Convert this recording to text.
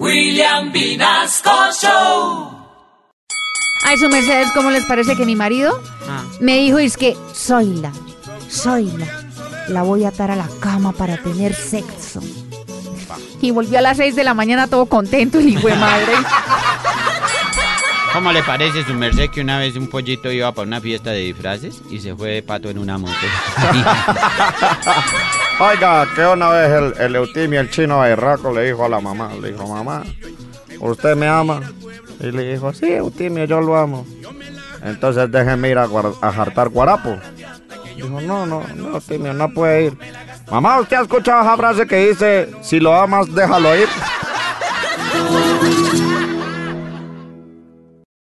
William Vinasco Show. Ay, su mercedes, ¿cómo les parece que mi marido me dijo, es que soy la, soy la, la voy a atar a la cama para tener sexo? Y volvió a las 6 de la mañana todo contento, hijo de madre. ¿Cómo le parece su merced que una vez un pollito iba para una fiesta de disfraces y se fue de pato en una moto? Oiga, que una vez el, el Eutimio, el chino berraco, le dijo a la mamá, le dijo, mamá, ¿usted me ama? Y le dijo, sí, Eutimio, yo lo amo. Entonces déjeme ir a, a jartar guarapo. Dijo, no, no, no, Eutimio, no puede ir. Mamá, ¿usted ha escuchado esa frase que dice, si lo amas, déjalo ir?